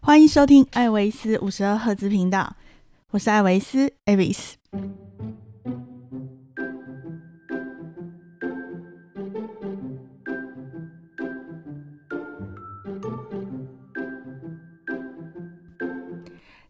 欢迎收听艾维斯五十二赫兹频道，我是艾维斯 Avis。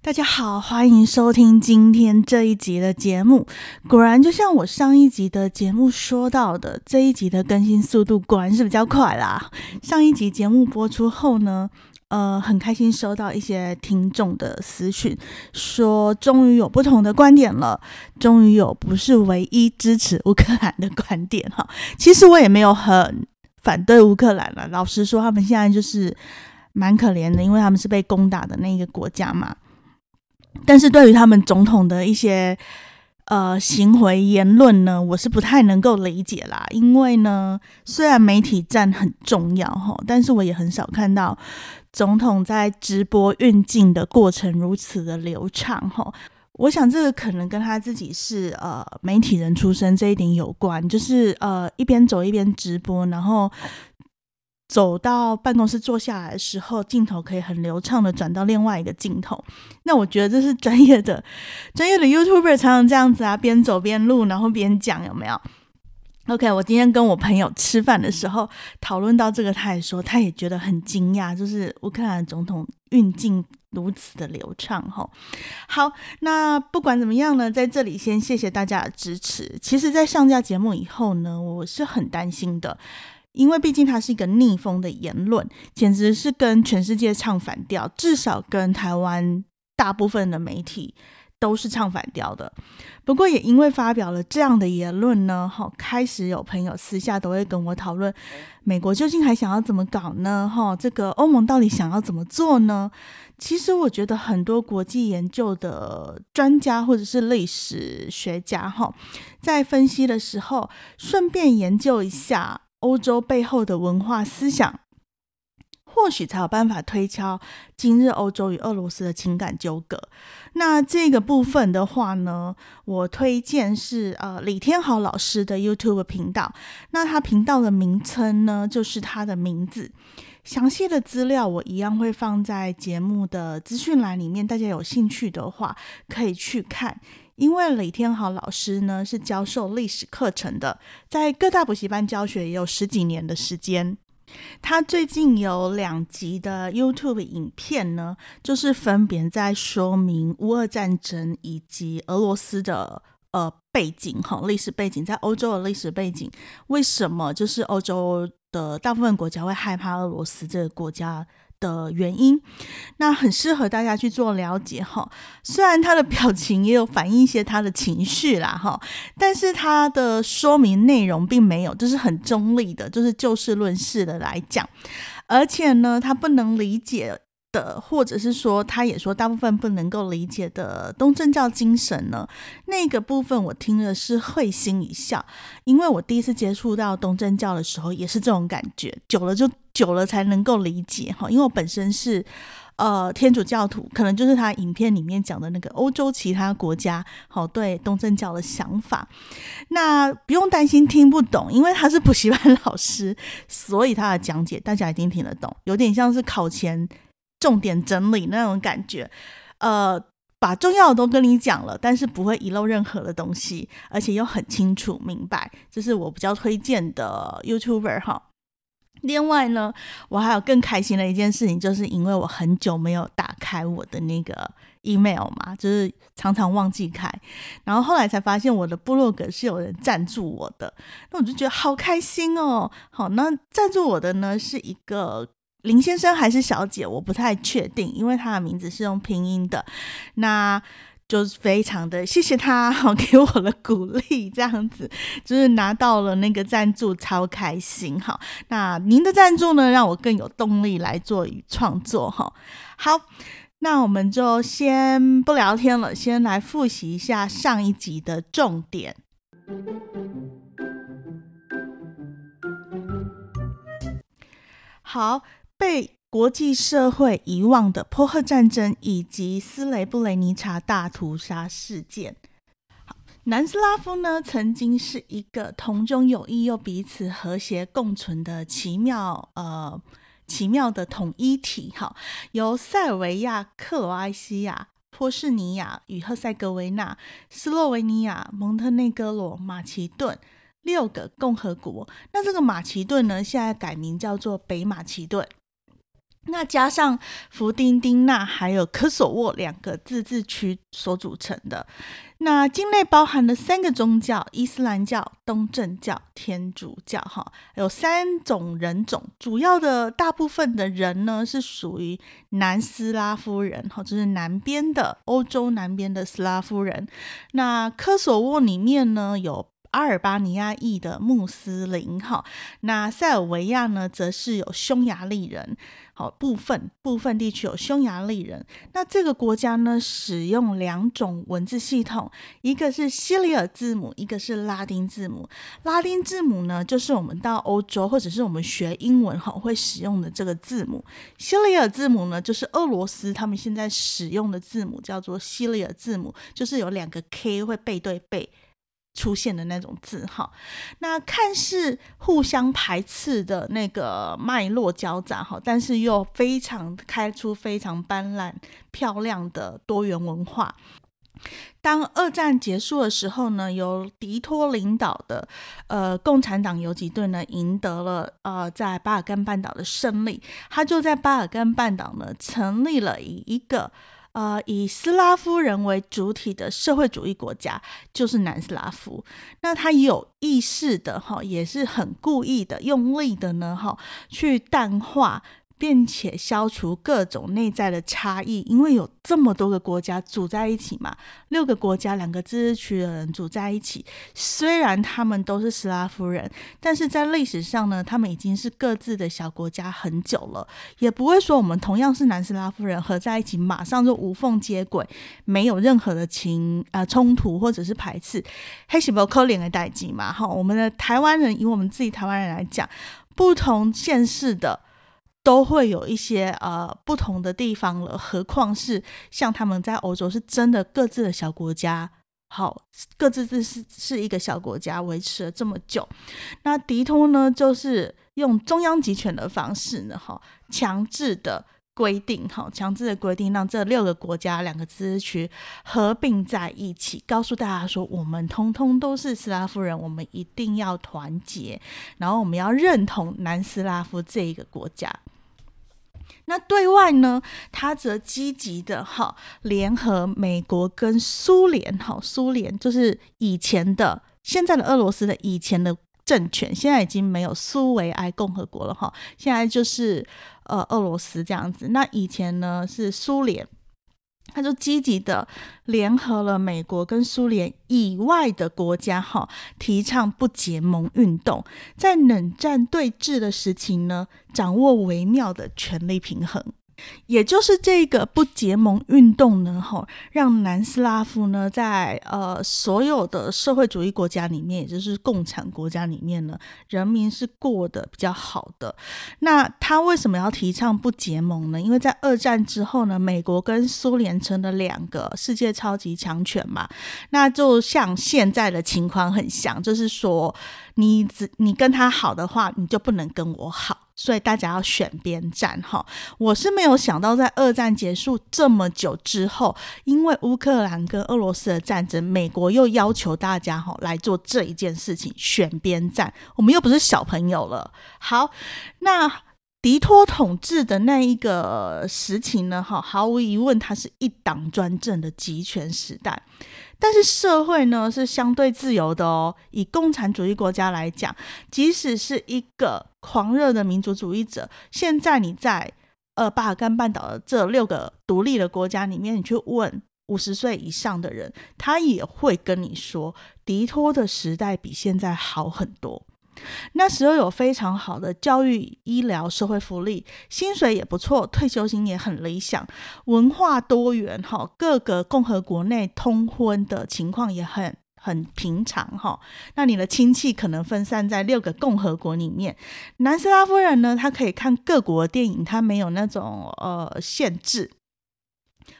大家好，欢迎收听今天这一集的节目。果然，就像我上一集的节目说到的，这一集的更新速度果然是比较快啦。上一集节目播出后呢，呃，很开心收到一些听众的私讯，说终于有不同的观点了，终于有不是唯一支持乌克兰的观点哈。其实我也没有很反对乌克兰了，老实说，他们现在就是蛮可怜的，因为他们是被攻打的那个国家嘛。但是对于他们总统的一些呃行为言论呢，我是不太能够理解啦。因为呢，虽然媒体站很重要哈，但是我也很少看到总统在直播运镜的过程如此的流畅哈。我想这个可能跟他自己是呃媒体人出身这一点有关，就是呃一边走一边直播，然后。走到办公室坐下来的时候，镜头可以很流畅的转到另外一个镜头。那我觉得这是专业的，专业的 YouTuber 常常这样子啊，边走边录，然后边讲，有没有？OK，我今天跟我朋友吃饭的时候讨论到这个，他也说他也觉得很惊讶，就是乌克兰总统运镜如此的流畅。哈，好，那不管怎么样呢，在这里先谢谢大家的支持。其实，在上架节目以后呢，我是很担心的。因为毕竟它是一个逆风的言论，简直是跟全世界唱反调，至少跟台湾大部分的媒体都是唱反调的。不过也因为发表了这样的言论呢，哈，开始有朋友私下都会跟我讨论，美国究竟还想要怎么搞呢？哈，这个欧盟到底想要怎么做呢？其实我觉得很多国际研究的专家或者是历史学家，哈，在分析的时候顺便研究一下。欧洲背后的文化思想，或许才有办法推敲今日欧洲与俄罗斯的情感纠葛。那这个部分的话呢，我推荐是呃李天豪老师的 YouTube 频道。那他频道的名称呢，就是他的名字。详细的资料我一样会放在节目的资讯栏里面，大家有兴趣的话可以去看。因为李天豪老师呢是教授历史课程的，在各大补习班教学也有十几年的时间。他最近有两集的 YouTube 影片呢，就是分别在说明乌俄战争以及俄罗斯的呃背景哈，历史背景在欧洲的历史背景，为什么就是欧洲的大部分国家会害怕俄罗斯这个国家？的原因，那很适合大家去做了解哈。虽然他的表情也有反映一些他的情绪啦哈，但是他的说明内容并没有，就是很中立的，就是就事论事的来讲。而且呢，他不能理解。的，或者是说，他也说大部分不能够理解的东正教精神呢，那个部分我听了是会心一笑，因为我第一次接触到东正教的时候也是这种感觉，久了就久了才能够理解哈，因为我本身是呃天主教徒，可能就是他影片里面讲的那个欧洲其他国家好对东正教的想法，那不用担心听不懂，因为他是补习班老师，所以他的讲解大家一定听得懂，有点像是考前。重点整理那种感觉，呃，把重要的都跟你讲了，但是不会遗漏任何的东西，而且又很清楚明白，这是我比较推荐的 YouTuber 哈。另外呢，我还有更开心的一件事情，就是因为我很久没有打开我的那个 email 嘛，就是常常忘记开，然后后来才发现我的部落格是有人赞助我的，那我就觉得好开心哦。好，那赞助我的呢是一个。林先生还是小姐，我不太确定，因为他的名字是用拼音的，那就是非常的谢谢他，好给我的鼓励，这样子就是拿到了那个赞助，超开心哈。那您的赞助呢，让我更有动力来做创作哈。好，那我们就先不聊天了，先来复习一下上一集的重点。好。被国际社会遗忘的波赫战争以及斯雷布雷尼察大屠杀事件。南斯拉夫呢，曾经是一个同中有异又彼此和谐共存的奇妙呃奇妙的统一体，哈，由塞尔维亚、克罗埃西亚、波士尼亚与赫塞哥维纳、斯洛维尼亚、蒙特内哥罗、马其顿六个共和国。那这个马其顿呢，现在改名叫做北马其顿。那加上弗丁丁纳还有科索沃两个自治区所组成的，那境内包含了三个宗教：伊斯兰教、东正教、天主教。哈，有三种人种，主要的大部分的人呢是属于南斯拉夫人，哈，就是南边的欧洲南边的斯拉夫人。那科索沃里面呢有。阿尔巴尼亚裔的穆斯林，哈，那塞尔维亚呢，则是有匈牙利人，好部分部分地区有匈牙利人。那这个国家呢，使用两种文字系统，一个是西里尔字母，一个是拉丁字母。拉丁字母呢，就是我们到欧洲或者是我们学英文哈会使用的这个字母。西里尔字母呢，就是俄罗斯他们现在使用的字母，叫做西里尔字母，就是有两个 K 会背对背。出现的那种字哈，那看似互相排斥的那个脉络交杂哈，但是又非常开出非常斑斓漂亮的多元文化。当二战结束的时候呢，由迪托领导的呃共产党游击队呢赢得了呃在巴尔干半岛的胜利，他就在巴尔干半岛呢成立了一一个。呃，以斯拉夫人为主体的社会主义国家就是南斯拉夫。那他有意识的哈，也是很故意的、用力的呢哈，去淡化。并且消除各种内在的差异，因为有这么多个国家组在一起嘛，六个国家两个自治区的人组在一起，虽然他们都是斯拉夫人，但是在历史上呢，他们已经是各自的小国家很久了，也不会说我们同样是南斯拉夫人合在一起，马上就无缝接轨，没有任何的情啊冲突或者是排斥，黑西伯科连的代际嘛，哈，我们的台湾人以我们自己台湾人来讲，不同县市的。都会有一些呃不同的地方了，何况是像他们在欧洲是真的各自的小国家，好，各自是是一个小国家，维持了这么久。那迪通呢，就是用中央集权的方式呢，哈，强制的规定，哈，强制的规定，让这六个国家两个自治区合并在一起，告诉大家说，我们通通都是斯拉夫人，我们一定要团结，然后我们要认同南斯拉夫这一个国家。那对外呢，他则积极的哈联合美国跟苏联，哈苏联就是以前的现在的俄罗斯的以前的政权，现在已经没有苏维埃共和国了哈，现在就是呃俄罗斯这样子。那以前呢是苏联。他就积极的联合了美国跟苏联以外的国家，哈，提倡不结盟运动，在冷战对峙的时期呢，掌握微妙的权力平衡。也就是这个不结盟运动呢，吼，让南斯拉夫呢，在呃所有的社会主义国家里面，也就是共产国家里面呢，人民是过得比较好的。那他为什么要提倡不结盟呢？因为在二战之后呢，美国跟苏联成了两个世界超级强权嘛，那就像现在的情况很像，就是说你只你跟他好的话，你就不能跟我好。所以大家要选边站哈，我是没有想到在二战结束这么久之后，因为乌克兰跟俄罗斯的战争，美国又要求大家哈来做这一件事情，选边站。我们又不是小朋友了。好，那迪托统治的那一个时期呢，哈，毫无疑问，它是一党专政的集权时代。但是社会呢是相对自由的哦。以共产主义国家来讲，即使是一个狂热的民族主义者，现在你在呃巴尔干半岛的这六个独立的国家里面，你去问五十岁以上的人，他也会跟你说，迪托的时代比现在好很多。那时候有非常好的教育、医疗、社会福利，薪水也不错，退休金也很理想，文化多元哈，各个共和国内通婚的情况也很很平常哈。那你的亲戚可能分散在六个共和国里面，南斯拉夫人呢，他可以看各国电影，他没有那种呃限制，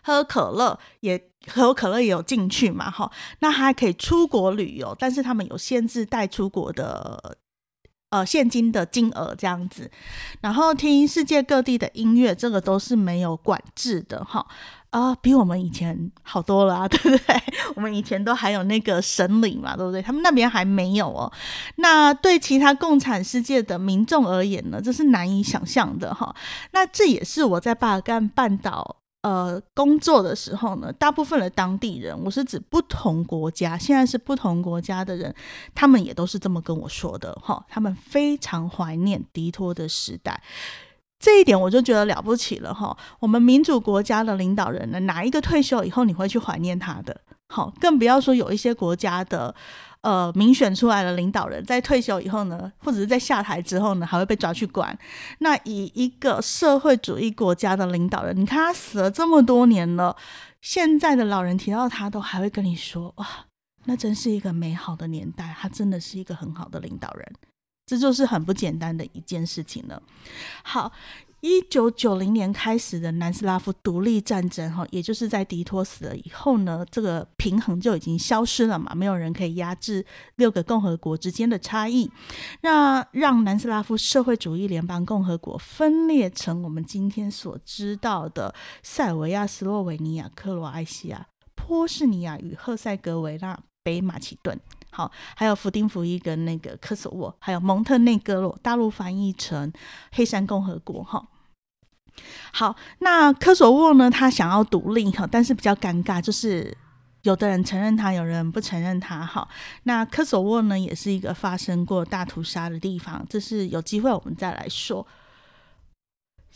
喝可乐也喝可乐也有进去嘛哈。那还可以出国旅游，但是他们有限制带出国的。呃现金的金额这样子，然后听世界各地的音乐，这个都是没有管制的哈。啊，比我们以前好多了啊，对不对？我们以前都还有那个审理嘛，对不对？他们那边还没有哦。那对其他共产世界的民众而言呢，这是难以想象的哈。那这也是我在巴尔干半岛呃工作的时候呢，大部分的当地人，我是指不同国家，现在是不同国家的人，他们也都是这么跟我说的哈。他们非常怀念迪托的时代。这一点我就觉得了不起了哈！我们民主国家的领导人呢，哪一个退休以后你会去怀念他的？好，更不要说有一些国家的呃民选出来的领导人，在退休以后呢，或者是在下台之后呢，还会被抓去关。那以一个社会主义国家的领导人，你看他死了这么多年了，现在的老人提到他，都还会跟你说：哇，那真是一个美好的年代，他真的是一个很好的领导人。这就是很不简单的一件事情了。好，一九九零年开始的南斯拉夫独立战争，哈，也就是在迪托死了以后呢，这个平衡就已经消失了嘛，没有人可以压制六个共和国之间的差异，那让南斯拉夫社会主义联邦共和国分裂成我们今天所知道的塞尔维亚、斯洛维尼亚、克罗埃西亚、波士尼亚与赫塞哥维那、北马其顿。好，还有弗丁福伊跟那个科索沃，还有蒙特内哥罗，大陆翻译成黑山共和国。哈，好，那科索沃呢？他想要独立哈，但是比较尴尬，就是有的人承认他，有人不承认他。哈，那科索沃呢，也是一个发生过大屠杀的地方，这是有机会我们再来说。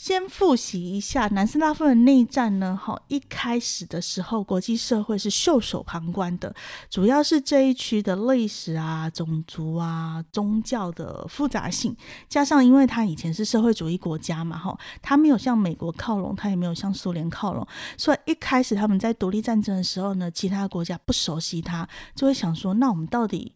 先复习一下南斯拉夫的内战呢？哈，一开始的时候，国际社会是袖手旁观的，主要是这一区的历史啊、种族啊、宗教的复杂性，加上因为他以前是社会主义国家嘛，哈，他没有向美国靠拢，他也没有向苏联靠拢，所以一开始他们在独立战争的时候呢，其他国家不熟悉他，就会想说，那我们到底？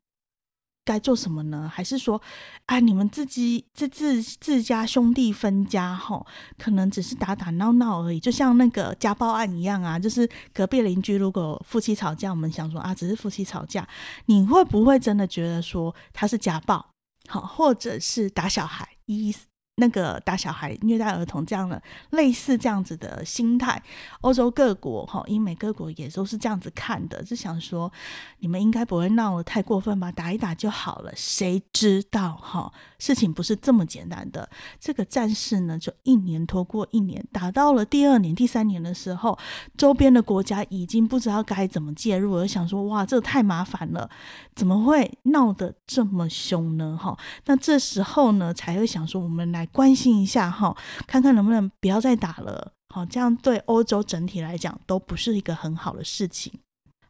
该做什么呢？还是说，啊，你们自己自自自家兄弟分家哈，可能只是打打闹闹而已，就像那个家暴案一样啊，就是隔壁邻居如果夫妻吵架，我们想说啊，只是夫妻吵架，你会不会真的觉得说他是家暴，好，或者是打小孩一？那个打小孩、虐待儿童这样的类似这样子的心态，欧洲各国哈，英美各国也都是这样子看的，就想说你们应该不会闹得太过分吧，打一打就好了。谁知道哈，事情不是这么简单的。这个战事呢，就一年拖过一年，打到了第二年、第三年的时候，周边的国家已经不知道该怎么介入，而想说哇，这太麻烦了，怎么会闹得这么凶呢？哈，那这时候呢，才会想说我们来。关心一下哈，看看能不能不要再打了。好，这样对欧洲整体来讲都不是一个很好的事情。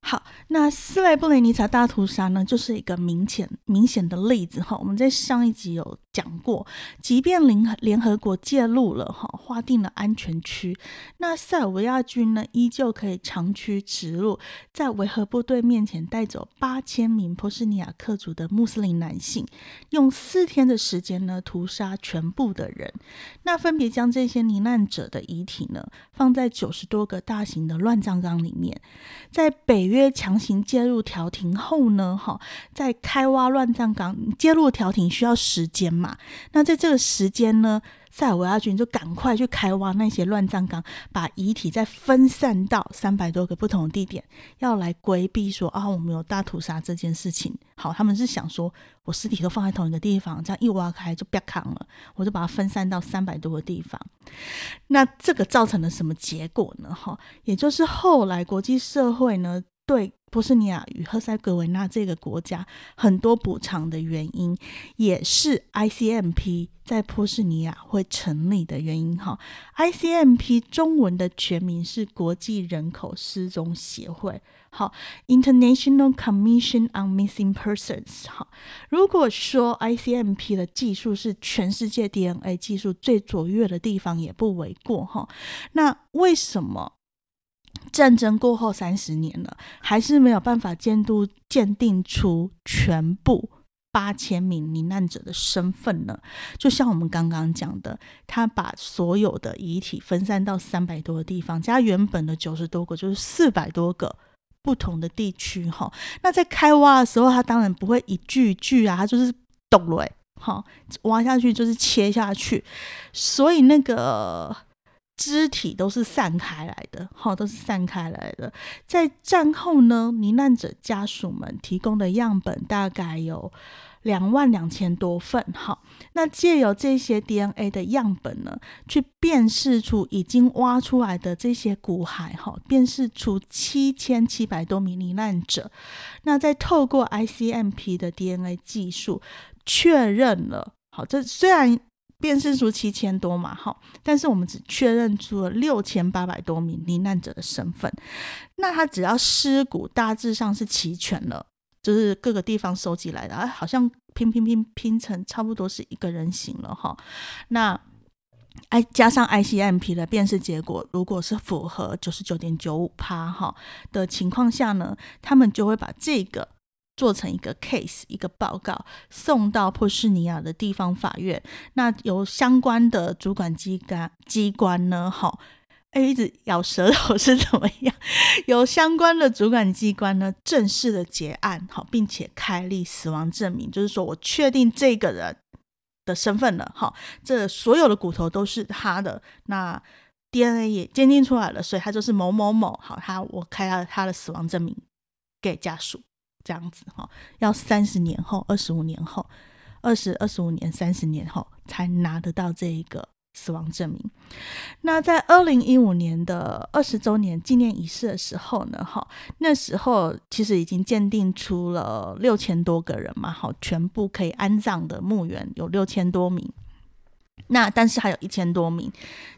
好，那斯莱布雷尼察大屠杀呢，就是一个明显明显的例子哈。我们在上一集有讲过，即便联联合国介入了哈，划定了安全区，那塞尔维亚军呢，依旧可以长驱直入，在维和部队面前带走八千名波斯尼亚克族的穆斯林男性，用四天的时间呢，屠杀全部的人。那分别将这些罹难者的遗体呢，放在九十多个大型的乱葬岗里面，在北约。强行介入调停后呢，哈，在开挖乱葬岗介入调停需要时间嘛？那在这个时间呢，塞尔维亚军就赶快去开挖那些乱葬岗，把遗体再分散到三百多个不同的地点，要来规避说啊，我们有大屠杀这件事情。好，他们是想说我尸体都放在同一个地方，这样一挖开就不要扛了，我就把它分散到三百多个地方。那这个造成了什么结果呢？哈，也就是后来国际社会呢。对波斯尼亚与赫塞哥维那这个国家很多补偿的原因，也是 ICMP 在波斯尼亚会成立的原因。哈，ICMP 中文的全名是国际人口失踪协会。好，International Commission on Missing Persons。好，如果说 ICMP 的技术是全世界 DNA 技术最卓越的地方，也不为过。哈，那为什么？战争过后三十年了，还是没有办法监督鉴定出全部八千名罹难者的身份呢？就像我们刚刚讲的，他把所有的遗体分散到三百多个地方，加原本的九十多个，就是四百多个不同的地区。哈，那在开挖的时候，他当然不会一句一句啊，他就是懂了，哈，挖下去就是切下去，所以那个肢体都是散开来的，好，都是散开来的。在战后呢，罹难者家属们提供的样本大概有。两万两千多份，哈，那借由这些 DNA 的样本呢，去辨识出已经挖出来的这些骨骸，哈，辨识出七千七百多名罹难者，那再透过 ICMP 的 DNA 技术确认了，好，这虽然辨识出七千多嘛，哈，但是我们只确认出了六千八百多名罹难者的身份，那他只要尸骨大致上是齐全了。就是各个地方收集来的，哎，好像拼拼拼拼成差不多是一个人形了哈。那 I 加上 ICMP 的辨识结果，如果是符合九十九点九五趴哈的情况下呢，他们就会把这个做成一个 case 一个报告，送到波士尼亚的地方法院，那由相关的主管机关机关呢，哈。哎，一直咬舌头是怎么样？有相关的主管机关呢，正式的结案，好，并且开立死亡证明，就是说我确定这个人的身份了，好，这所有的骨头都是他的，那 DNA 也鉴定出来了，所以他就是某某某，好，他我开了他的死亡证明给家属，这样子哈，要三十年后、二十五年后、二十二十五年、三十年后才拿得到这一个。死亡证明。那在二零一五年的二十周年纪念仪式的时候呢，哈，那时候其实已经鉴定出了六千多个人嘛，好，全部可以安葬的墓园有六千多名。那但是还有一千多名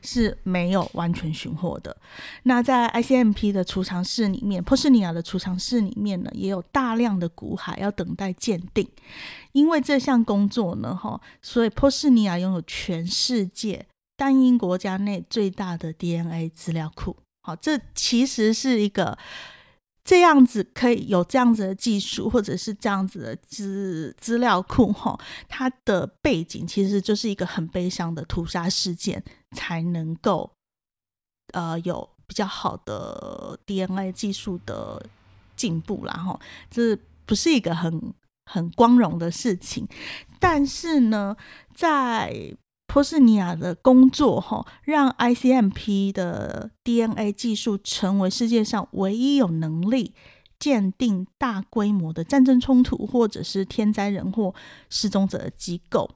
是没有完全寻获的。那在 ICMP 的储藏室里面，波士尼亚的储藏室里面呢，也有大量的骨骸要等待鉴定。因为这项工作呢，哈，所以波士尼亚拥有全世界单一国家内最大的 DNA 资料库。好，这其实是一个。这样子可以有这样子的技术，或者是这样子的资资料库，哈，它的背景其实就是一个很悲伤的屠杀事件，才能够呃有比较好的 DNA 技术的进步然后这不是一个很很光荣的事情，但是呢，在波士尼亚的工作，哈，让 ICMP 的 DNA 技术成为世界上唯一有能力鉴定大规模的战争冲突或者是天灾人祸失踪者的机构。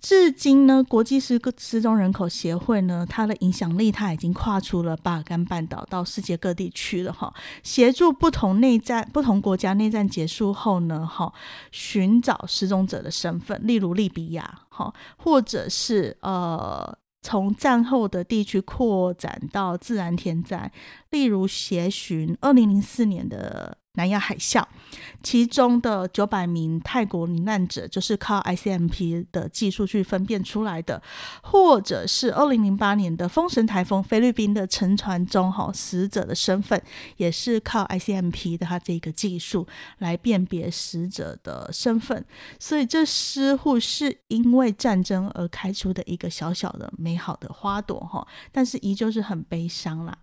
至今呢，国际失失踪人口协会呢，它的影响力它已经跨出了巴尔干半岛到世界各地去了哈，协助不同内战、不同国家内战结束后呢，哈，寻找失踪者的身份，例如利比亚哈，或者是呃。从战后的地区扩展到自然天灾，例如协寻二零零四年的南亚海啸，其中的九百名泰国罹难者就是靠 ICMP 的技术去分辨出来的，或者是二零零八年的风神台风菲律宾的沉船中哈死者的身份，也是靠 ICMP 的它这个技术来辨别死者的身份，所以这似乎是因为战争而开出的一个小小的美好的花朵哈，但是依旧是很悲伤啦。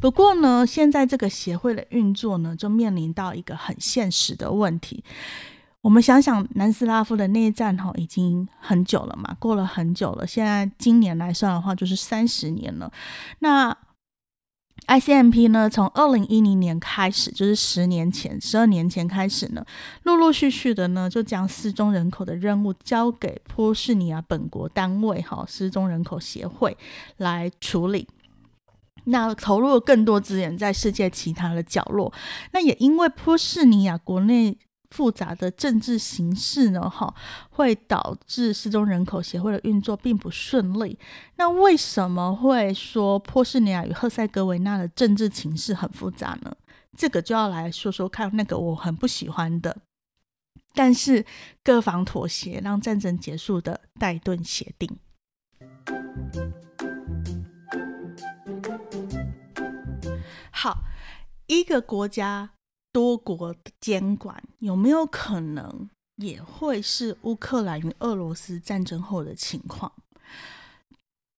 不过呢，现在这个协会的运作呢，就面临到一个很现实的问题。我们想想，南斯拉夫的内战哈，已经很久了嘛，过了很久了。现在今年来算的话，就是三十年了。那 ICMP 呢，从二零一零年开始，就是十年前、十二年前开始呢，陆陆续续的呢，就将失踪人口的任务交给波士尼亚本国单位哈失踪人口协会来处理。那投入了更多资源在世界其他的角落，那也因为波士尼亚国内复杂的政治形势呢，哈，会导致失踪人口协会的运作并不顺利。那为什么会说波士尼亚与赫塞哥维那的政治情势很复杂呢？这个就要来说说看，那个我很不喜欢的，但是各方妥协让战争结束的戴顿协定。一个国家多国监管有没有可能也会是乌克兰与俄罗斯战争后的情况？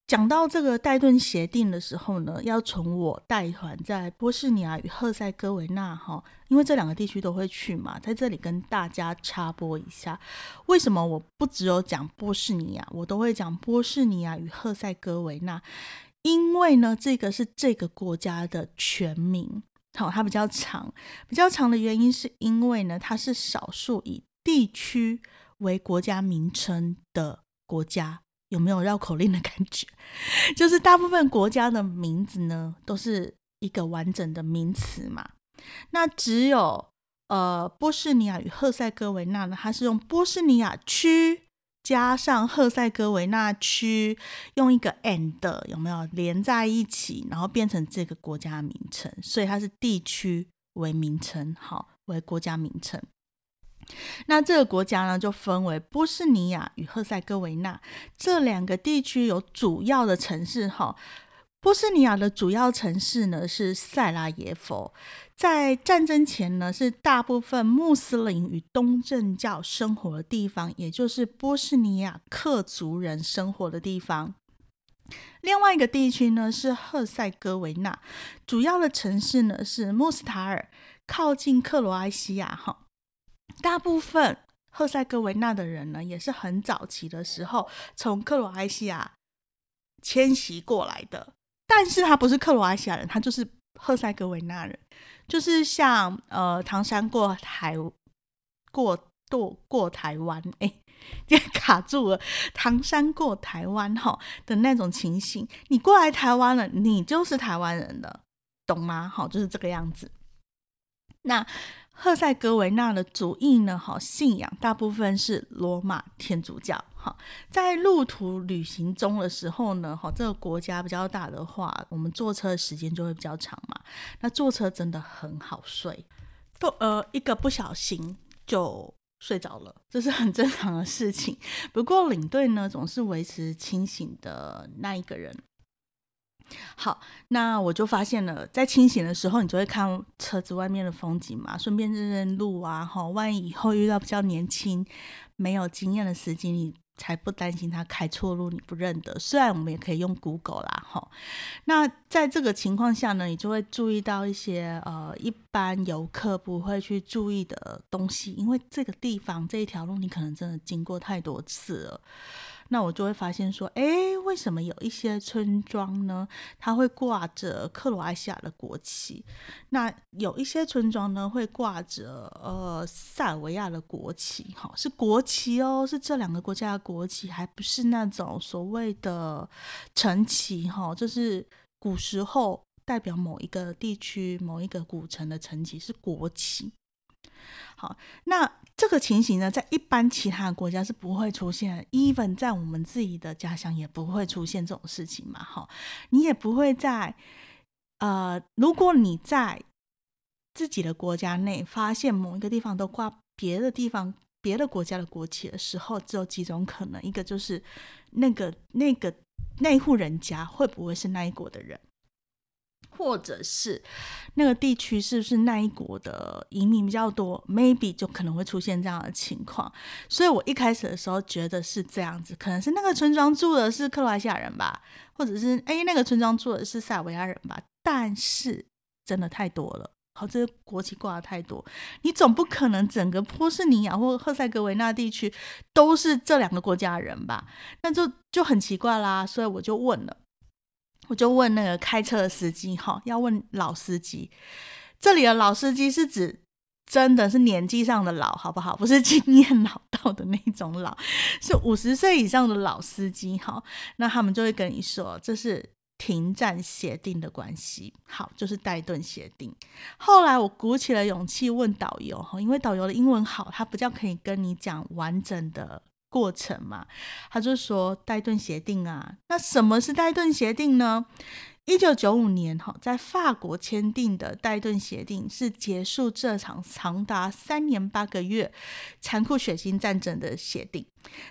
讲到这个戴顿协定的时候呢，要从我带团在波士尼亚与赫塞哥维那哈，因为这两个地区都会去嘛，在这里跟大家插播一下，为什么我不只有讲波士尼亚，我都会讲波士尼亚与赫塞哥维那，因为呢，这个是这个国家的全名，好，它比较长，比较长的原因是因为呢，它是少数以地区为国家名称的国家。有没有绕口令的感觉？就是大部分国家的名字呢，都是一个完整的名词嘛。那只有呃波士尼亚与赫塞哥维那呢，它是用波士尼亚区加上赫塞哥维那区，用一个 and 有没有连在一起，然后变成这个国家名称，所以它是地区为名称，好为国家名称。那这个国家呢，就分为波斯尼亚与赫塞哥维那这两个地区，有主要的城市哈。波斯尼亚的主要城市呢是塞拉耶夫，在战争前呢是大部分穆斯林与东正教生活的地方，也就是波斯尼亚克族人生活的地方。另外一个地区呢是赫塞哥维那，主要的城市呢是穆斯塔尔，靠近克罗埃西亚哈。大部分赫塞哥维那的人呢，也是很早期的时候从克罗埃西亚迁徙过来的，但是他不是克罗埃西亚人，他就是赫塞格维纳人，就是像呃唐山过台过渡过台湾，哎，这卡住了，唐山过台湾哈的那种情形，你过来台湾了，你就是台湾人了，懂吗？好，就是这个样子。那赫塞哥维那的主义呢？哈，信仰大部分是罗马天主教。哈，在路途旅行中的时候呢，哈，这个国家比较大的话，我们坐车的时间就会比较长嘛。那坐车真的很好睡，不呃，一个不小心就睡着了，这是很正常的事情。不过领队呢，总是维持清醒的那一个人。好，那我就发现了，在清醒的时候，你就会看车子外面的风景嘛，顺便认认路啊。哈，万一以后遇到比较年轻、没有经验的司机，你才不担心他开错路，你不认得。虽然我们也可以用 Google 啦，哈。那在这个情况下呢，你就会注意到一些呃，一般游客不会去注意的东西，因为这个地方这一条路，你可能真的经过太多次了。那我就会发现说，哎，为什么有一些村庄呢？它会挂着克罗埃西亚的国旗，那有一些村庄呢会挂着呃塞尔维亚的国旗，哈，是国旗哦，是这两个国家的国旗，还不是那种所谓的城旗，哈，就是古时候代表某一个地区、某一个古城的城旗是国旗。好，那这个情形呢，在一般其他国家是不会出现，even 在我们自己的家乡也不会出现这种事情嘛。哈，你也不会在呃，如果你在自己的国家内发现某一个地方都挂别的地方、别的国家的国旗的时候，只有几种可能：一个就是那个那个那户人家会不会是那一国的人？或者是那个地区是不是那一国的移民比较多？Maybe 就可能会出现这样的情况。所以我一开始的时候觉得是这样子，可能是那个村庄住的是克罗埃西亚人吧，或者是哎那个村庄住的是塞尔维亚人吧。但是真的太多了，好，这个国旗挂的太多，你总不可能整个波士尼亚或赫塞哥维那地区都是这两个国家人吧？那就就很奇怪啦。所以我就问了。我就问那个开车的司机，哈，要问老司机。这里的老司机是指真的是年纪上的老，好不好？不是经验老道的那种老，是五十岁以上的老司机，哈。那他们就会跟你说，这是停战协定的关系，好，就是戴顿协定。后来我鼓起了勇气问导游，哈，因为导游的英文好，他比较可以跟你讲完整的。过程嘛，他就说戴顿协定啊，那什么是戴顿协定呢？一九九五年哈，在法国签订的戴顿协定是结束这场长达三年八个月残酷血腥战争的协定，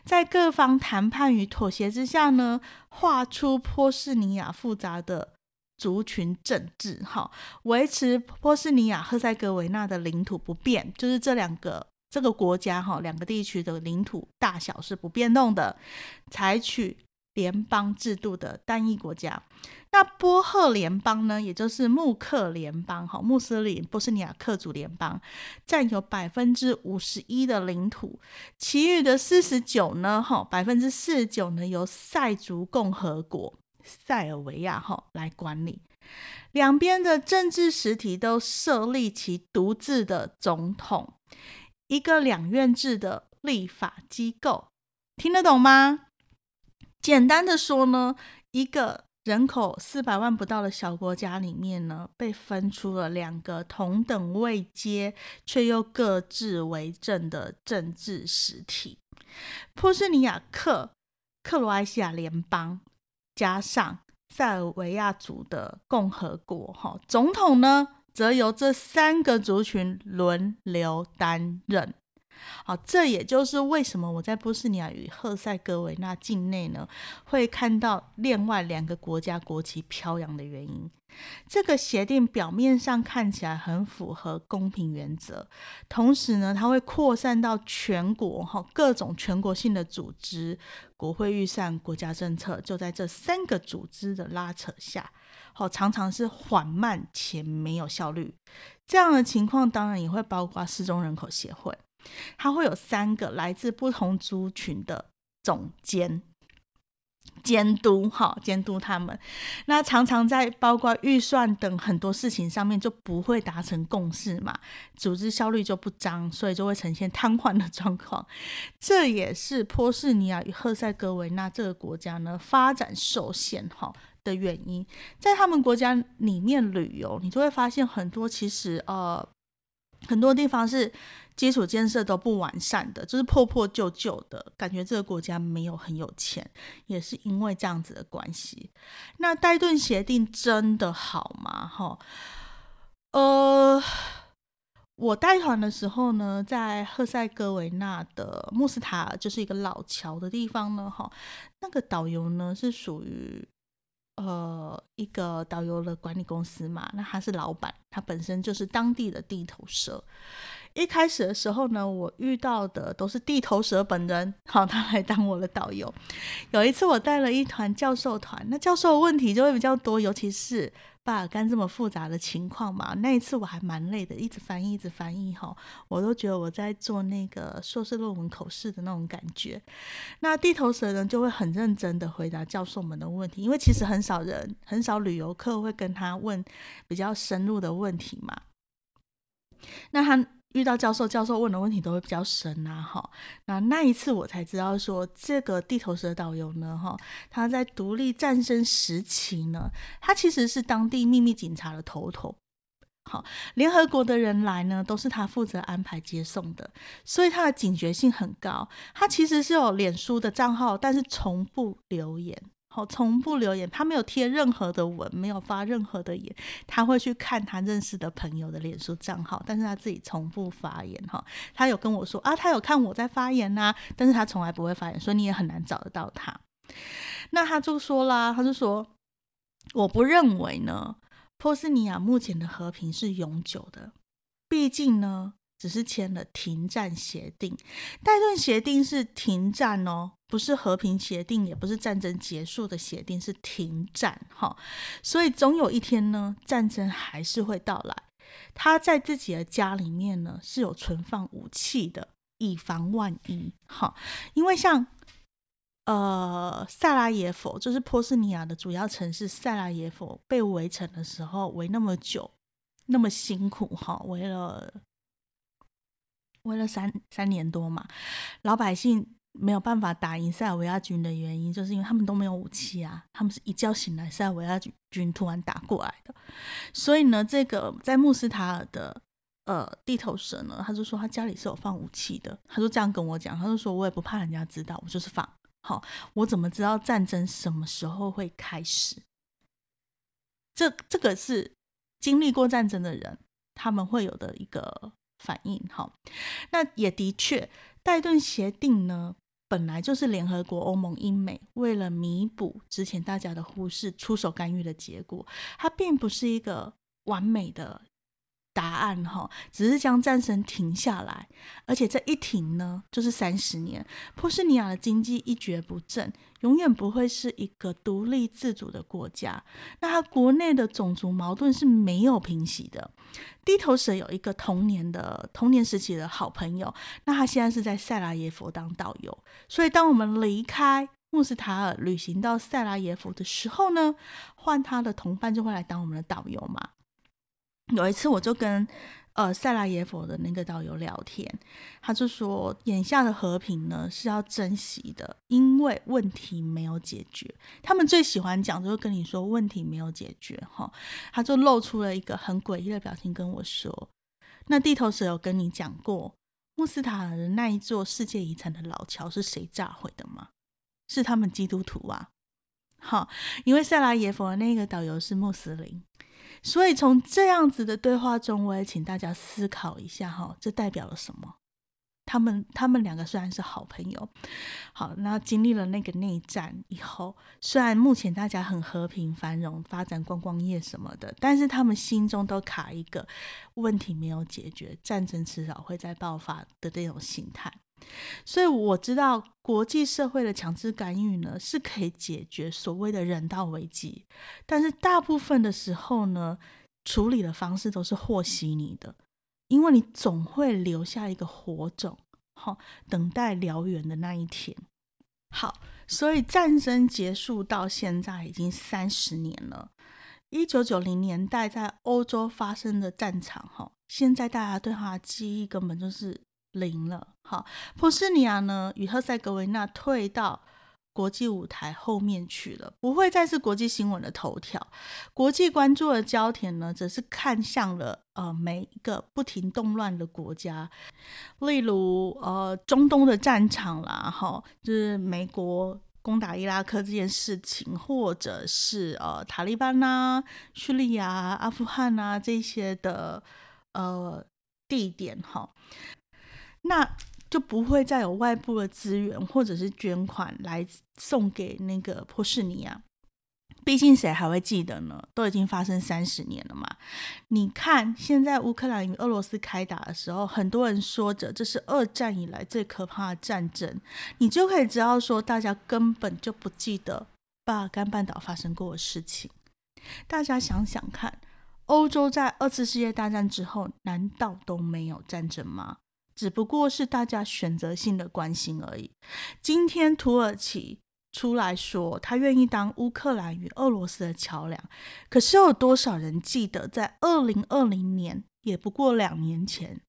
在各方谈判与妥协之下呢，画出波斯尼亚复杂的族群政治，哈，维持波斯尼亚、赫塞哥维那的领土不变，就是这两个。这个国家哈，两个地区的领土大小是不变动的，采取联邦制度的单一国家。那波赫联邦呢，也就是穆克联邦，哈，穆斯林波斯尼亚克族联邦，占有百分之五十一的领土，其余的四十九呢，哈，百分之四十九呢，由塞族共和国塞尔维亚哈来管理。两边的政治实体都设立其独自的总统，一个两院制的立法机构，听得懂吗？简单的说呢，一个。人口四百万不到的小国家里面呢，被分出了两个同等位阶却又各自为政的政治实体——波斯尼亚克克罗埃西亚联邦加上塞尔维亚族的共和国。哈，总统呢，则由这三个族群轮流担任。好，这也就是为什么我在波斯尼亚与赫塞哥维那境内呢，会看到另外两个国家国旗飘扬的原因。这个协定表面上看起来很符合公平原则，同时呢，它会扩散到全国哈，各种全国性的组织、国会预算、国家政策，就在这三个组织的拉扯下，好，常常是缓慢且没有效率。这样的情况当然也会包括失踪人口协会。它会有三个来自不同族群的总监监督，哈，监督他们。那常常在包括预算等很多事情上面就不会达成共识嘛，组织效率就不彰，所以就会呈现瘫痪的状况。这也是波士尼亚与赫塞哥维那这个国家呢发展受限哈的原因。在他们国家里面旅游，你就会发现很多其实呃很多地方是。基础建设都不完善的，就是破破旧旧的感觉。这个国家没有很有钱，也是因为这样子的关系。那戴顿协定真的好吗？哈，呃，我带团的时候呢，在赫塞哥维纳的穆斯塔，就是一个老桥的地方呢。哈，那个导游呢是属于呃一个导游的管理公司嘛，那他是老板，他本身就是当地的地头蛇。一开始的时候呢，我遇到的都是地头蛇本人，好，他来当我的导游。有一次我带了一团教授团，那教授的问题就会比较多，尤其是巴尔干这么复杂的情况嘛。那一次我还蛮累的，一直翻译，一直翻译，哈，我都觉得我在做那个硕士论文口试的那种感觉。那地头蛇人，就会很认真的回答教授们的问题，因为其实很少人，很少旅游客会跟他问比较深入的问题嘛。那他。遇到教授，教授问的问题都会比较深啊，哈。那那一次我才知道说，这个地头蛇导游呢，哈，他在独立战争时期呢，他其实是当地秘密警察的头头。好，联合国的人来呢，都是他负责安排接送的，所以他的警觉性很高。他其实是有脸书的账号，但是从不留言。好，从不留言，他没有贴任何的文，没有发任何的言，他会去看他认识的朋友的脸书账号，但是他自己从不发言。哈，他有跟我说啊，他有看我在发言呐，但是他从来不会发言，所以你也很难找得到他。那他就说啦，他就说，我不认为呢，波斯尼亚目前的和平是永久的，毕竟呢。只是签了停战协定，戴顿协定是停战哦，不是和平协定，也不是战争结束的协定，是停战哈。所以总有一天呢，战争还是会到来。他在自己的家里面呢是有存放武器的，以防万一哈。因为像呃塞拉耶夫，就是波斯尼亚的主要城市塞拉耶夫被围城的时候，围那么久，那么辛苦哈，围了。为了三三年多嘛，老百姓没有办法打赢塞尔维亚军的原因，就是因为他们都没有武器啊。他们是一觉醒来，塞尔维亚军突然打过来的。所以呢，这个在穆斯塔尔的呃地头蛇呢，他就说他家里是有放武器的。他就这样跟我讲，他就说我也不怕人家知道，我就是放。好，我怎么知道战争什么时候会开始？这这个是经历过战争的人他们会有的一个。反应好，那也的确，戴顿协定呢，本来就是联合国、欧盟、英美为了弥补之前大家的忽视，出手干预的结果。它并不是一个完美的答案哈，只是将战争停下来，而且这一停呢，就是三十年。波斯尼亚的经济一蹶不振，永远不会是一个独立自主的国家。那他国内的种族矛盾是没有平息的。低头蛇有一个童年的童年时期的好朋友，那他现在是在塞拉耶夫当导游。所以当我们离开穆斯塔尔，旅行到塞拉耶夫的时候呢，换他的同伴就会来当我们的导游嘛。有一次，我就跟呃塞拉耶夫的那个导游聊天，他就说，眼下的和平呢是要珍惜的，因为问题没有解决。他们最喜欢讲，就是跟你说问题没有解决，哈，他就露出了一个很诡异的表情跟我说：“那地头蛇有跟你讲过，穆斯塔尔的那一座世界遗产的老桥是谁炸毁的吗？是他们基督徒啊，好，因为塞拉耶夫的那个导游是穆斯林。”所以从这样子的对话中，我也请大家思考一下哈，这代表了什么？他们他们两个虽然是好朋友，好，那经历了那个内战以后，虽然目前大家很和平繁荣，发展观光业什么的，但是他们心中都卡一个问题没有解决，战争迟早会再爆发的这种心态。所以我知道国际社会的强制干预呢，是可以解决所谓的人道危机，但是大部分的时候呢，处理的方式都是和稀泥的，因为你总会留下一个火种，好，等待燎原的那一天。好，所以战争结束到现在已经三十年了，一九九零年代在欧洲发生的战场，哈，现在大家对它的记忆根本就是。零了，好，波斯尼亚呢与赫塞格维纳退到国际舞台后面去了，不会再是国际新闻的头条。国际关注的焦点呢，则是看向了呃每一个不停动乱的国家，例如呃中东的战场啦，哈，就是美国攻打伊拉克这件事情，或者是呃塔利班呐、叙利亚、阿富汗呐这些的呃地点，哈。那就不会再有外部的资源或者是捐款来送给那个波士尼亚，毕竟谁还会记得呢？都已经发生三十年了嘛。你看，现在乌克兰与俄罗斯开打的时候，很多人说着这是二战以来最可怕的战争，你就可以知道说，大家根本就不记得巴尔干半岛发生过的事情。大家想想看，欧洲在二次世界大战之后，难道都没有战争吗？只不过是大家选择性的关心而已。今天土耳其出来说，他愿意当乌克兰与俄罗斯的桥梁，可是有多少人记得，在二零二零年，也不过两年前。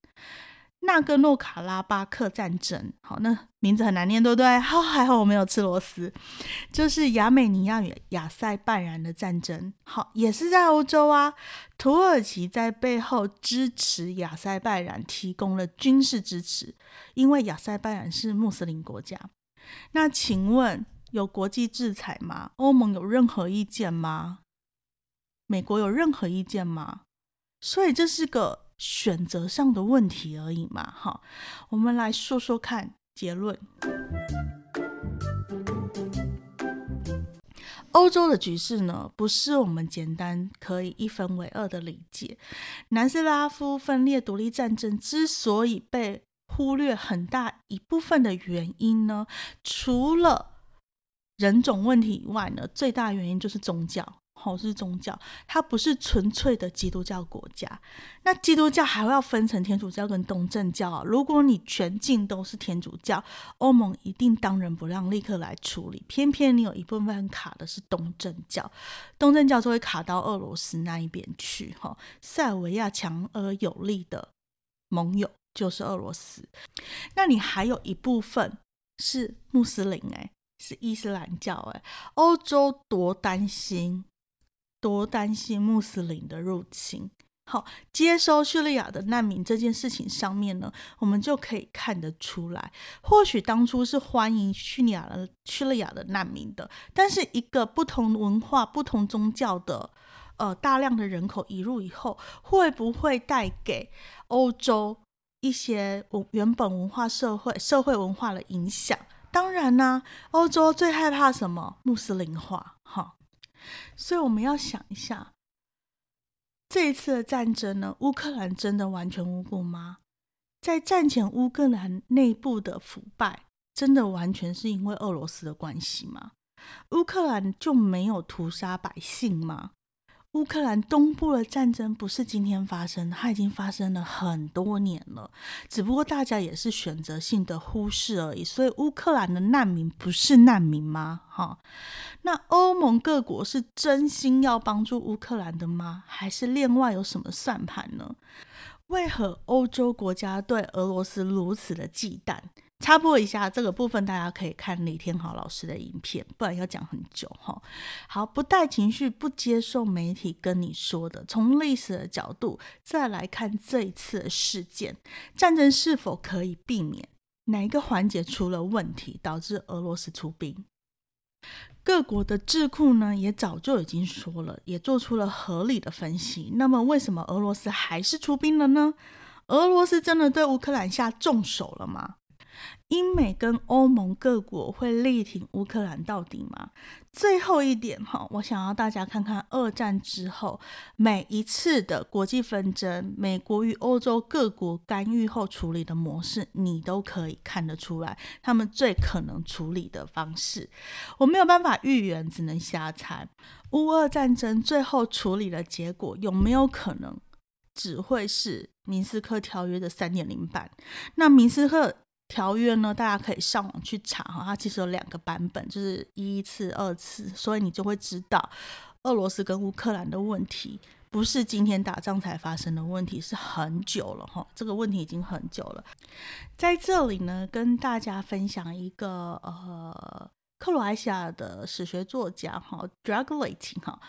纳戈诺卡拉巴克战争，好，那名字很难念，对不对？好，还好我没有吃螺丝。就是亚美尼亚与亚塞拜然的战争，好，也是在欧洲啊。土耳其在背后支持亚塞拜然，提供了军事支持，因为亚塞拜然是穆斯林国家。那请问有国际制裁吗？欧盟有任何意见吗？美国有任何意见吗？所以这是个。选择上的问题而已嘛，哈，我们来说说看结论。欧洲的局势呢，不是我们简单可以一分为二的理解。南斯拉夫分裂独立战争之所以被忽略，很大一部分的原因呢，除了人种问题以外呢，最大原因就是宗教。好是宗教，它不是纯粹的基督教国家。那基督教还会要分成天主教跟东正教啊。如果你全境都是天主教，欧盟一定当仁不让，立刻来处理。偏偏你有一部分卡的是东正教，东正教就会卡到俄罗斯那一边去。哈，塞尔维亚强而有力的盟友就是俄罗斯。那你还有一部分是穆斯林，哎，是伊斯兰教，哎，欧洲多担心。多担心穆斯林的入侵。好，接收叙利亚的难民这件事情上面呢，我们就可以看得出来，或许当初是欢迎叙利亚的叙利亚的难民的，但是一个不同文化、不同宗教的呃大量的人口移入以后，会不会带给欧洲一些文原本文化社会社会文化的影响？当然呢，欧洲最害怕什么？穆斯林化。哈。所以我们要想一下，这一次的战争呢，乌克兰真的完全无辜吗？在战前乌克兰内部的腐败，真的完全是因为俄罗斯的关系吗？乌克兰就没有屠杀百姓吗？乌克兰东部的战争不是今天发生，它已经发生了很多年了，只不过大家也是选择性的忽视而已。所以乌克兰的难民不是难民吗？哈，那欧盟各国是真心要帮助乌克兰的吗？还是另外有什么算盘呢？为何欧洲国家对俄罗斯如此的忌惮？插播一下这个部分，大家可以看李天豪老师的影片，不然要讲很久哈。好，不带情绪，不接受媒体跟你说的，从历史的角度再来看这一次的事件，战争是否可以避免？哪一个环节出了问题，导致俄罗斯出兵？各国的智库呢，也早就已经说了，也做出了合理的分析。那么，为什么俄罗斯还是出兵了呢？俄罗斯真的对乌克兰下重手了吗？英美跟欧盟各国会力挺乌克兰到底吗？最后一点哈，我想要大家看看二战之后每一次的国际纷争，美国与欧洲各国干预后处理的模式，你都可以看得出来，他们最可能处理的方式。我没有办法预言，只能瞎猜。乌俄战争最后处理的结果有没有可能只会是明斯克条约的三点零版？那明斯克。条约呢，大家可以上网去查哈，它其实有两个版本，就是一次、二次，所以你就会知道，俄罗斯跟乌克兰的问题不是今天打仗才发生的问题，是很久了哈，这个问题已经很久了。在这里呢，跟大家分享一个呃，克罗埃西亚的史学作家哈 d r a g l i t y 哈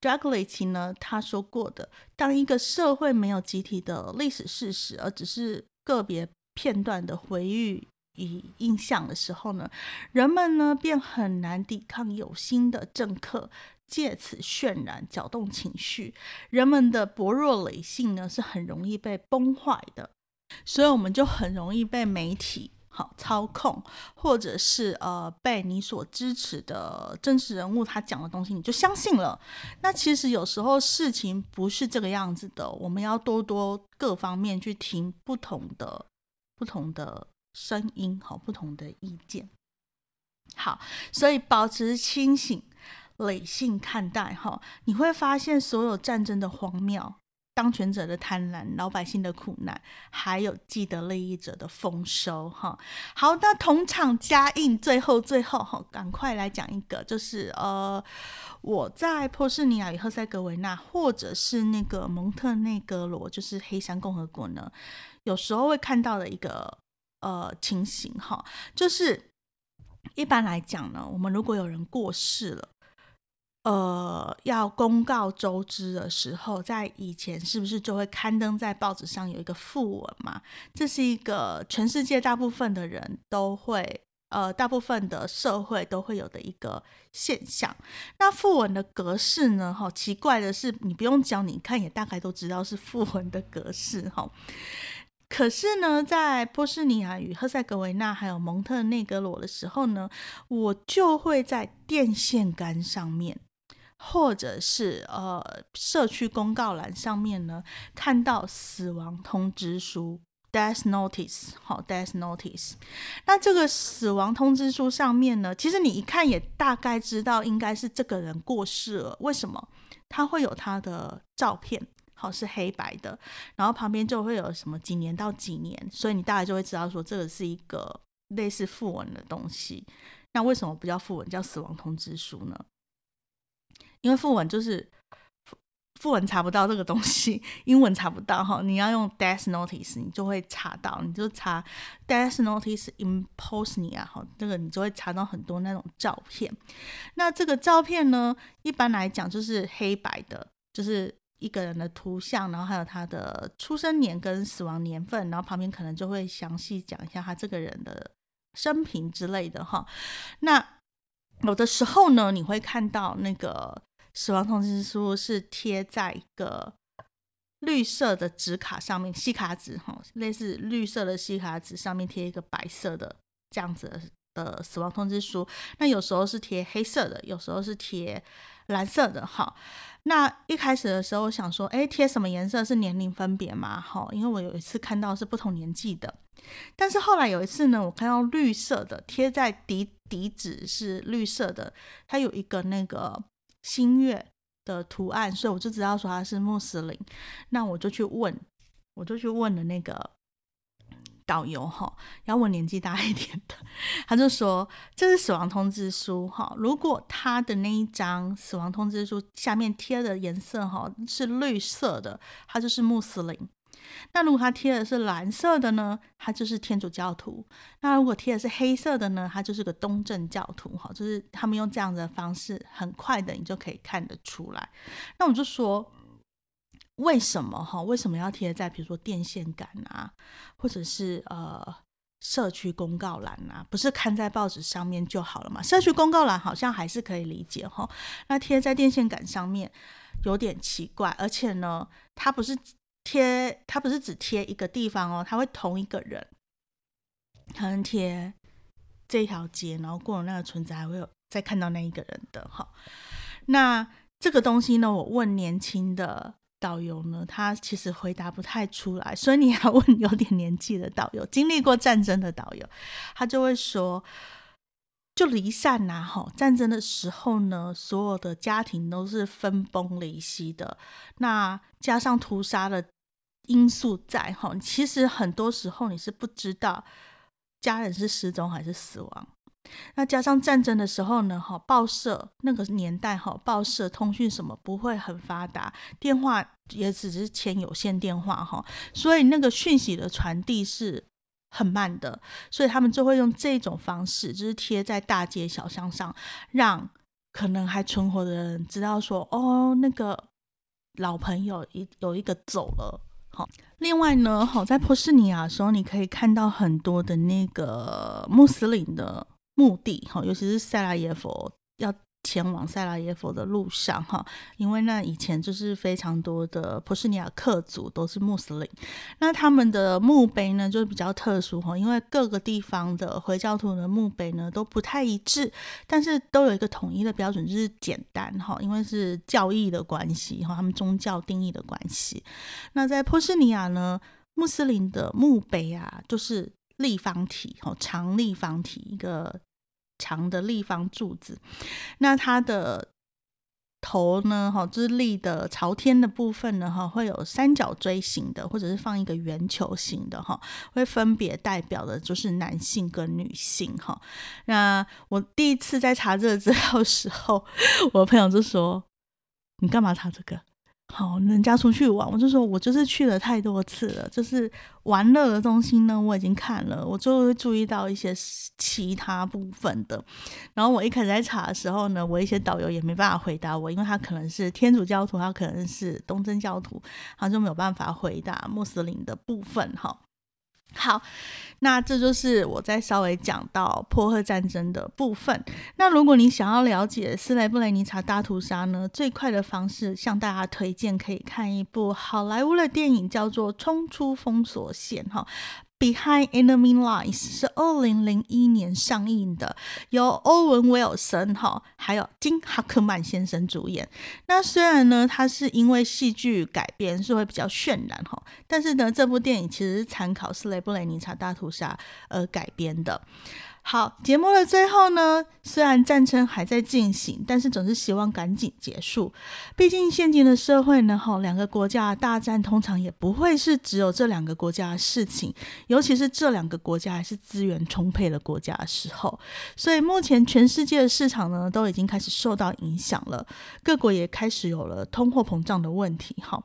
d r a g l i t y 呢他说过的，当一个社会没有集体的历史事实，而只是个别。片段的回忆与印象的时候呢，人们呢便很难抵抗有心的政客借此渲染、搅动情绪。人们的薄弱理性呢是很容易被崩坏的，所以我们就很容易被媒体好操控，或者是呃被你所支持的真实人物他讲的东西你就相信了。那其实有时候事情不是这个样子的，我们要多多各方面去听不同的。不同的声音，好，不同的意见，好，所以保持清醒、理性看待，哈，你会发现所有战争的荒谬、当权者的贪婪、老百姓的苦难，还有既得利益者的丰收，哈。好，那同场加映，最后最后，哈，赶快来讲一个，就是呃，我在波士尼亚与赫塞哥维那，或者是那个蒙特内哥罗，就是黑山共和国呢。有时候会看到的一个呃情形哈，就是一般来讲呢，我们如果有人过世了，呃，要公告周知的时候，在以前是不是就会刊登在报纸上有一个附文嘛？这是一个全世界大部分的人都会，呃，大部分的社会都会有的一个现象。那附文的格式呢？哈，奇怪的是，你不用教，你看也大概都知道是附文的格式哈。可是呢，在波士尼亚与赫塞格维纳还有蒙特内哥罗的时候呢，我就会在电线杆上面，或者是呃社区公告栏上面呢，看到死亡通知书 （death notice）。好，death notice。那这个死亡通知书上面呢，其实你一看也大概知道应该是这个人过世了。为什么？他会有他的照片。好是黑白的，然后旁边就会有什么几年到几年，所以你大概就会知道说这个是一个类似讣文的东西。那为什么不叫讣文，叫死亡通知书呢？因为讣文就是讣文查不到这个东西，英文查不到哈，你要用 death notice，你就会查到，你就查 death notice in Bosnia，哈，这个你就会查到很多那种照片。那这个照片呢，一般来讲就是黑白的，就是。一个人的图像，然后还有他的出生年跟死亡年份，然后旁边可能就会详细讲一下他这个人的生平之类的哈。那有的时候呢，你会看到那个死亡通知书是贴在一个绿色的纸卡上面，细卡纸哈，类似绿色的细卡纸上面贴一个白色的这样子的死亡通知书。那有时候是贴黑色的，有时候是贴蓝色的哈。那一开始的时候想说，哎，贴什么颜色是年龄分别嘛？哈，因为我有一次看到是不同年纪的，但是后来有一次呢，我看到绿色的贴在底底纸是绿色的，它有一个那个星月的图案，所以我就知道说它是穆斯林。那我就去问，我就去问了那个。导游哈，要我年纪大一点的，他就说这是死亡通知书哈。如果他的那一张死亡通知书下面贴的颜色哈是绿色的，他就是穆斯林；那如果他贴的是蓝色的呢，他就是天主教徒；那如果贴的是黑色的呢，他就是个东正教徒哈。就是他们用这样的方式，很快的你就可以看得出来。那我就说。为什么哈？为什么要贴在比如说电线杆啊，或者是呃社区公告栏啊？不是看在报纸上面就好了嘛？社区公告栏好像还是可以理解哈。那贴在电线杆上面有点奇怪，而且呢，它不是贴，它不是只贴一个地方哦，它会同一个人，可能贴这条街，然后过了那个村子还会有再看到那一个人的哈。那这个东西呢，我问年轻的。导游呢，他其实回答不太出来，所以你要问有点年纪的导游，经历过战争的导游，他就会说，就离散呐，哈，战争的时候呢，所有的家庭都是分崩离析的，那加上屠杀的因素在，哈，其实很多时候你是不知道家人是失踪还是死亡。那加上战争的时候呢，哈，报社那个年代哈，报社通讯什么不会很发达，电话也只是前有线电话哈，所以那个讯息的传递是很慢的，所以他们就会用这种方式，就是贴在大街小巷上，让可能还存活的人知道说，哦，那个老朋友一有一个走了，好。另外呢，好在波斯尼亚的时候，你可以看到很多的那个穆斯林的。目的哈，尤其是塞拉耶佛要前往塞拉耶佛的路上哈，因为那以前就是非常多的波斯尼亚克族都是穆斯林，那他们的墓碑呢就比较特殊哈，因为各个地方的回教徒的墓碑呢都不太一致，但是都有一个统一的标准，就是简单哈，因为是教义的关系哈，他们宗教定义的关系。那在波斯尼亚呢，穆斯林的墓碑啊，就是立方体哈，长立方体一个。长的立方柱子，那它的头呢？哈，就是立的朝天的部分呢？哈，会有三角锥形的，或者是放一个圆球形的，哈，会分别代表的就是男性跟女性，哈。那我第一次在查这个资料的时候，我朋友就说：“你干嘛查这个？”好，人家出去玩，我就说，我就是去了太多次了，就是玩乐的东西呢，我已经看了，我就会注意到一些其他部分的。然后我一开始在查的时候呢，我一些导游也没办法回答我，因为他可能是天主教徒，他可能是东正教徒，他就没有办法回答穆斯林的部分，哈。好，那这就是我在稍微讲到破赫战争的部分。那如果你想要了解斯雷布雷尼察大屠杀呢，最快的方式向大家推荐可以看一部好莱坞的电影，叫做《冲出封锁线》哈。Behind Enemy Lines 是二零零一年上映的，由欧文·威尔森哈还有金·哈克曼先生主演。那虽然呢，它是因为戏剧改编，是会比较渲染哈，但是呢，这部电影其实是参考斯雷布雷尼查大屠杀而改编的。好，节目的最后呢，虽然战争还在进行，但是总是希望赶紧结束。毕竟现今的社会呢，哈，两个国家大战通常也不会是只有这两个国家的事情，尤其是这两个国家还是资源充沛的国家的时候。所以目前全世界的市场呢，都已经开始受到影响了，各国也开始有了通货膨胀的问题，哈。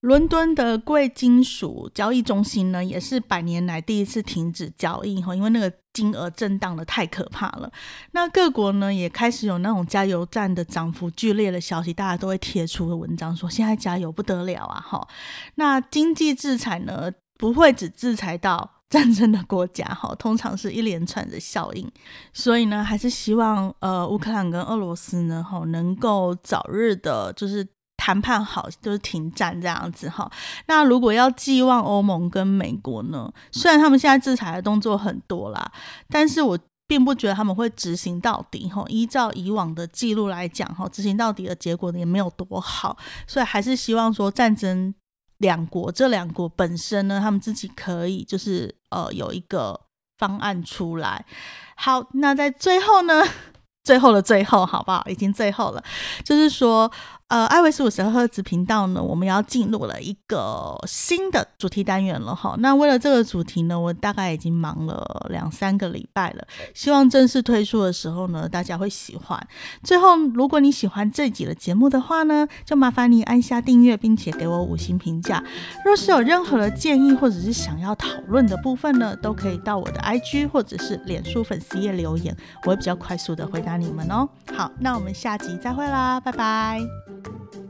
伦敦的贵金属交易中心呢，也是百年来第一次停止交易哈，因为那个金额震荡的太可怕了。那各国呢也开始有那种加油站的涨幅剧烈的消息，大家都会贴出文章说现在加油不得了啊哈。那经济制裁呢不会只制裁到战争的国家哈，通常是一连串的效应。所以呢，还是希望呃乌克兰跟俄罗斯呢哈能够早日的，就是。谈判好就是停战这样子哈，那如果要寄望欧盟跟美国呢？虽然他们现在制裁的动作很多啦，但是我并不觉得他们会执行到底。哈，依照以往的记录来讲，哈，执行到底的结果也没有多好，所以还是希望说战争两国这两国本身呢，他们自己可以就是呃有一个方案出来。好，那在最后呢？最后的最后，好不好？已经最后了，就是说。呃，艾维斯五十赫兹频道呢，我们要进入了一个新的主题单元了哈。那为了这个主题呢，我大概已经忙了两三个礼拜了。希望正式推出的时候呢，大家会喜欢。最后，如果你喜欢这集的节目的话呢，就麻烦你按下订阅，并且给我五星评价。若是有任何的建议或者是想要讨论的部分呢，都可以到我的 IG 或者是脸书粉丝页留言，我会比较快速的回答你们哦。好，那我们下集再会啦，拜拜。thank you